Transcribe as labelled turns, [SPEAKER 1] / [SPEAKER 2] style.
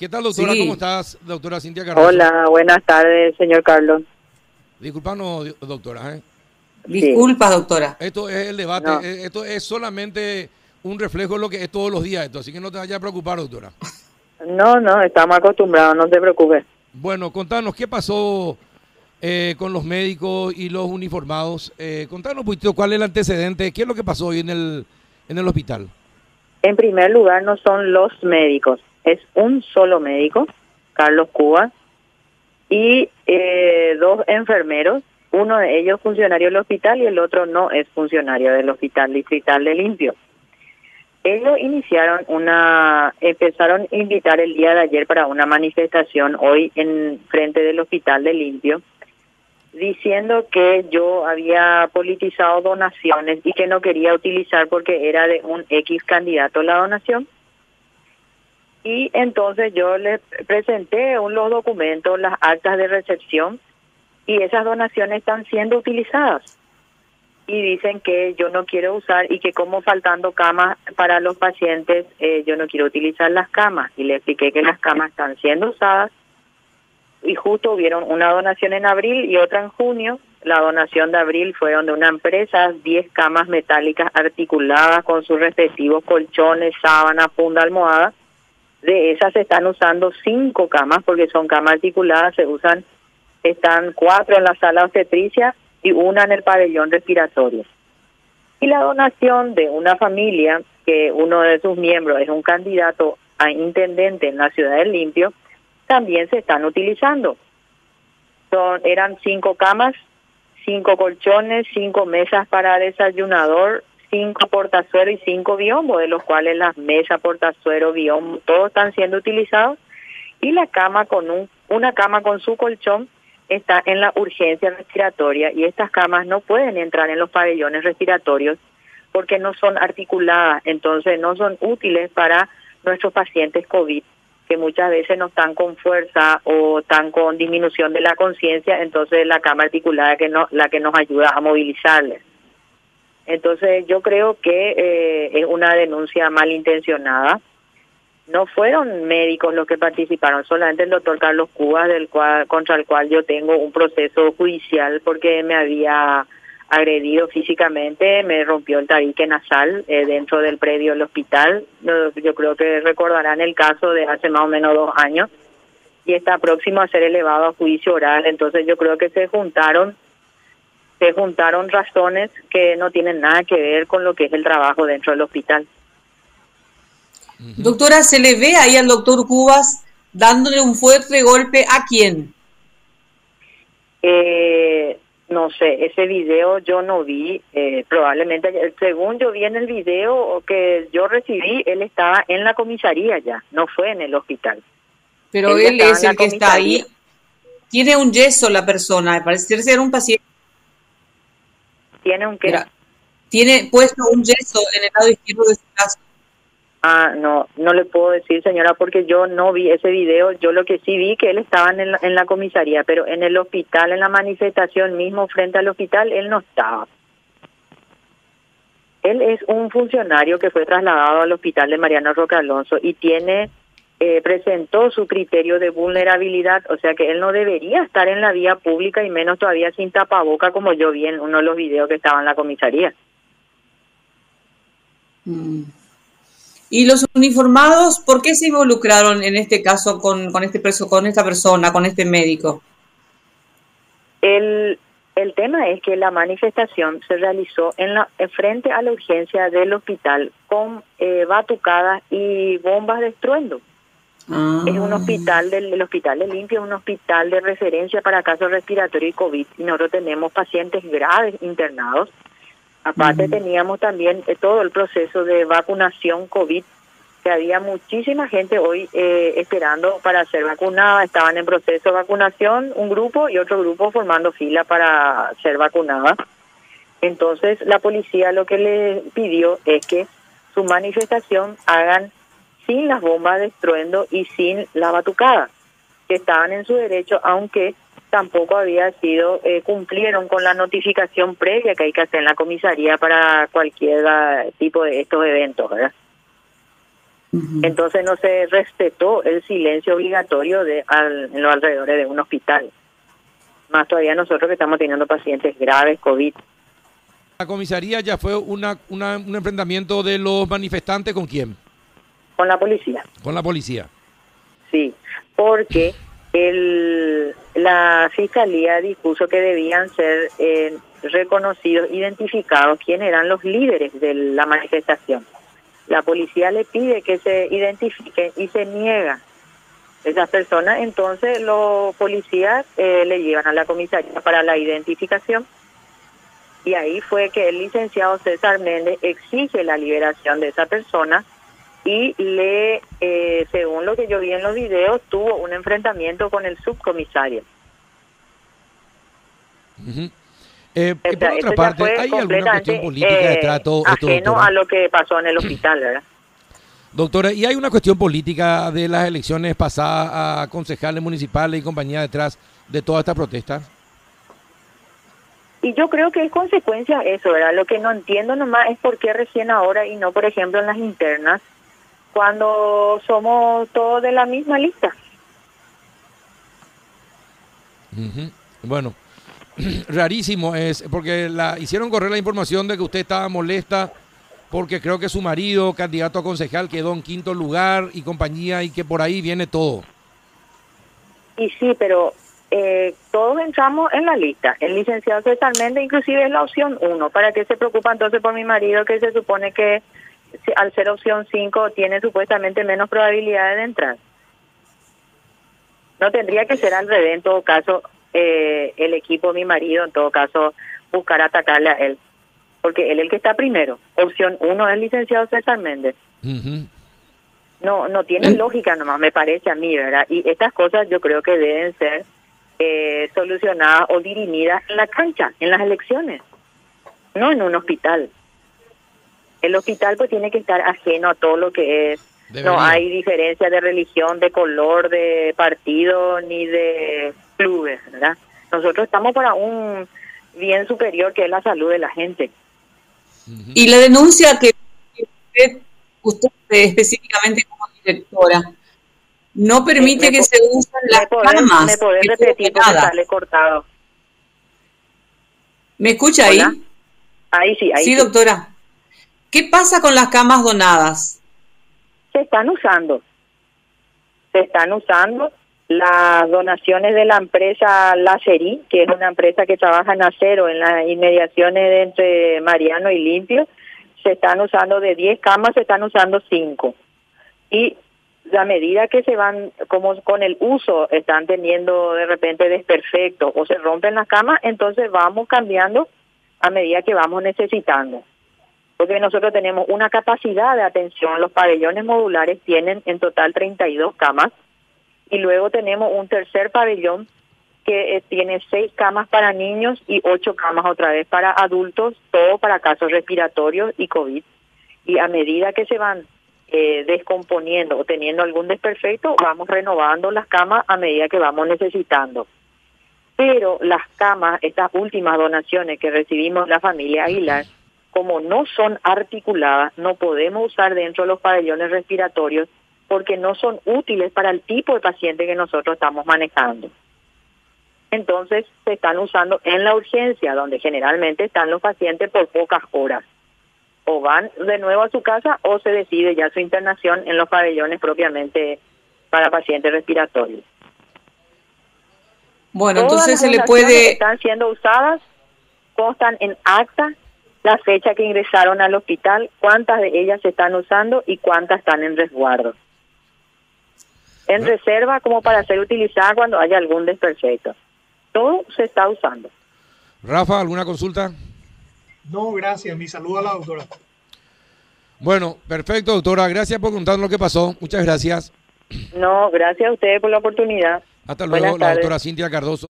[SPEAKER 1] ¿Qué tal, doctora? ¿Cómo estás, doctora Cintia
[SPEAKER 2] Carlos? Hola, buenas tardes, señor Carlos.
[SPEAKER 1] Disculpanos, doctora. ¿eh?
[SPEAKER 3] Disculpa, doctora.
[SPEAKER 1] Esto es el debate, eh, esto es solamente un reflejo de lo que es todos los días esto, así que no te vayas a preocupar, doctora.
[SPEAKER 2] No, no, estamos acostumbrados, no se preocupe.
[SPEAKER 1] Bueno, contanos, ¿qué pasó eh, con los médicos y los uniformados? Eh, contanos un poquito cuál es el antecedente, qué es lo que pasó hoy en el, en el hospital.
[SPEAKER 2] En primer lugar, no son los médicos, es un solo médico, Carlos Cuba, y eh, dos enfermeros, uno de ellos funcionario del hospital y el otro no es funcionario del hospital distrital de Limpio. Ellos iniciaron una, empezaron a invitar el día de ayer para una manifestación hoy en frente del hospital de Limpio, diciendo que yo había politizado donaciones y que no quería utilizar porque era de un X candidato la donación. Y entonces yo les presenté los documentos, las actas de recepción, y esas donaciones están siendo utilizadas y dicen que yo no quiero usar y que como faltando camas para los pacientes, eh, yo no quiero utilizar las camas. Y le expliqué que las camas están siendo usadas y justo hubieron una donación en abril y otra en junio. La donación de abril fue donde una empresa, 10 camas metálicas articuladas con sus respectivos colchones, sábana, funda, almohada. De esas se están usando cinco camas porque son camas articuladas, se usan, están cuatro en la sala obstetricia y una en el pabellón respiratorio. Y la donación de una familia que uno de sus miembros es un candidato a intendente en la ciudad del Limpio, también se están utilizando. Son, eran cinco camas, cinco colchones, cinco mesas para desayunador, cinco portazueros y cinco biombos, de los cuales las mesas, portazuero, biombo, todos están siendo utilizados. Y la cama con un, una cama con su colchón está en la urgencia respiratoria y estas camas no pueden entrar en los pabellones respiratorios porque no son articuladas, entonces no son útiles para nuestros pacientes COVID que muchas veces no están con fuerza o están con disminución de la conciencia, entonces la cama articulada que no, la que nos ayuda a movilizarles. Entonces yo creo que eh, es una denuncia malintencionada no fueron médicos los que participaron, solamente el doctor Carlos Cubas, del cual, contra el cual yo tengo un proceso judicial porque me había agredido físicamente, me rompió el tabique nasal eh, dentro del predio del hospital. Yo, creo que recordarán el caso de hace más o menos dos años y está próximo a ser elevado a juicio oral. Entonces yo creo que se juntaron se juntaron razones que no tienen nada que ver con lo que es el trabajo dentro del hospital.
[SPEAKER 3] Doctora, ¿se le ve ahí al doctor Cubas dándole un fuerte golpe a quién?
[SPEAKER 2] Eh, no sé, ese video yo no vi, eh, probablemente, según yo vi en el video que yo recibí, él estaba en la comisaría ya, no fue en el hospital.
[SPEAKER 3] Pero él, es el que está ahí. Tiene un yeso la persona, parece ser un paciente.
[SPEAKER 2] ¿Tiene un qué?
[SPEAKER 3] tiene puesto un yeso en el lado izquierdo de su brazo.
[SPEAKER 2] Ah, no, no le puedo decir, señora, porque yo no vi ese video. Yo lo que sí vi que él estaba en, en la comisaría, pero en el hospital, en la manifestación mismo frente al hospital, él no estaba. Él es un funcionario que fue trasladado al hospital de Mariano Roca Alonso y tiene eh, presentó su criterio de vulnerabilidad, o sea que él no debería estar en la vía pública y menos todavía sin tapaboca como yo vi en uno de los videos que estaba en la comisaría.
[SPEAKER 3] Mm. ¿Y los uniformados por qué se involucraron en este caso con, con, este preso, con esta persona, con este médico?
[SPEAKER 2] El, el tema es que la manifestación se realizó en la frente a la urgencia del hospital con eh, batucadas y bombas de estruendo. Ah. Es un hospital del hospital de limpio, un hospital de referencia para casos respiratorios y COVID. Y nosotros tenemos pacientes graves internados Aparte teníamos también eh, todo el proceso de vacunación COVID, que había muchísima gente hoy eh, esperando para ser vacunada, estaban en proceso de vacunación, un grupo y otro grupo formando fila para ser vacunada. Entonces la policía lo que le pidió es que su manifestación hagan sin las bombas de estruendo y sin la batucada, que estaban en su derecho, aunque tampoco había sido, eh, cumplieron con la notificación previa que hay que hacer en la comisaría para cualquier ah, tipo de estos eventos, ¿verdad? Entonces no se respetó el silencio obligatorio de en los alrededores de un hospital. Más todavía nosotros que estamos teniendo pacientes graves, COVID.
[SPEAKER 1] La comisaría ya fue una, un enfrentamiento de los manifestantes con quién?
[SPEAKER 2] Con la policía.
[SPEAKER 1] Con la policía.
[SPEAKER 2] Sí, porque el, la fiscalía dispuso que debían ser eh, reconocidos, identificados quién eran los líderes de la manifestación. La policía le pide que se identifique y se niega esas personas, entonces los policías eh, le llevan a la comisaría para la identificación y ahí fue que el licenciado César Méndez exige la liberación de esa persona y le, eh, según lo que yo vi en los videos, tuvo un enfrentamiento con el subcomisario.
[SPEAKER 1] Eh, por otra parte, ¿hay alguna cuestión política de trato?
[SPEAKER 2] Ajeno a lo que pasó en el hospital, ¿verdad?
[SPEAKER 1] Doctora, ¿y hay una cuestión política de las elecciones pasadas a concejales municipales y compañía detrás de toda esta protesta?
[SPEAKER 2] Y yo creo que es consecuencia eso, ¿verdad? Lo que no entiendo nomás es por qué recién ahora y no, por ejemplo, en las internas, cuando somos todos de la misma lista.
[SPEAKER 1] Bueno, rarísimo es, porque la hicieron correr la información de que usted estaba molesta porque creo que su marido, candidato a concejal, quedó en quinto lugar y compañía y que por ahí viene todo.
[SPEAKER 2] Y sí, pero eh, todos entramos en la lista. El licenciado César Méndez inclusive es la opción uno. ¿Para qué se preocupa entonces por mi marido que se supone que al ser opción 5 tiene supuestamente menos probabilidades de entrar. No tendría que ser al revés, en todo caso, eh, el equipo, mi marido, en todo caso, buscar atacarle a él. Porque él es el que está primero. Opción 1 es el licenciado César Méndez. No, no tiene lógica nomás, me parece a mí, ¿verdad? Y estas cosas yo creo que deben ser eh, solucionadas o dirimidas en la cancha, en las elecciones, no en un hospital. El hospital pues tiene que estar ajeno a todo lo que es. No hay diferencia de religión, de color, de partido, ni de clubes, ¿verdad? Nosotros estamos para un bien superior que es la salud de la gente.
[SPEAKER 3] Y la denuncia que usted, usted específicamente como directora, no permite que se usen las camas.
[SPEAKER 2] ¿Me podés repetir porque sale cortado?
[SPEAKER 3] ¿Me escucha ahí?
[SPEAKER 2] Ahí sí, ahí
[SPEAKER 3] sí. Sí, doctora. ¿Qué pasa con las camas donadas?
[SPEAKER 2] Se están usando. Se están usando las donaciones de la empresa Lacerí, que es una empresa que trabaja en acero en las inmediaciones de entre Mariano y Limpio. Se están usando de 10 camas, se están usando 5. Y a medida que se van, como con el uso, están teniendo de repente desperfectos o se rompen las camas, entonces vamos cambiando a medida que vamos necesitando porque nosotros tenemos una capacidad de atención, los pabellones modulares tienen en total 32 camas y luego tenemos un tercer pabellón que eh, tiene seis camas para niños y ocho camas otra vez para adultos, todo para casos respiratorios y COVID. Y a medida que se van eh, descomponiendo o teniendo algún desperfecto, vamos renovando las camas a medida que vamos necesitando. Pero las camas, estas últimas donaciones que recibimos la familia Aguilar, como no son articuladas, no podemos usar dentro de los pabellones respiratorios porque no son útiles para el tipo de paciente que nosotros estamos manejando. Entonces se están usando en la urgencia, donde generalmente están los pacientes por pocas horas. O van de nuevo a su casa o se decide ya su internación en los pabellones propiamente para pacientes respiratorios.
[SPEAKER 3] Bueno, entonces se le puede...
[SPEAKER 2] están siendo usadas constan en acta la fecha que ingresaron al hospital, cuántas de ellas se están usando y cuántas están en resguardo. En reserva como para ser utilizada cuando haya algún desperfecto. Todo se está usando.
[SPEAKER 1] Rafa, ¿alguna consulta?
[SPEAKER 4] No, gracias. Mi saludo a la doctora.
[SPEAKER 1] Bueno, perfecto, doctora. Gracias por contarnos lo que pasó. Muchas gracias.
[SPEAKER 2] No, gracias a ustedes por la oportunidad.
[SPEAKER 1] Hasta luego, la doctora Cintia Cardoso.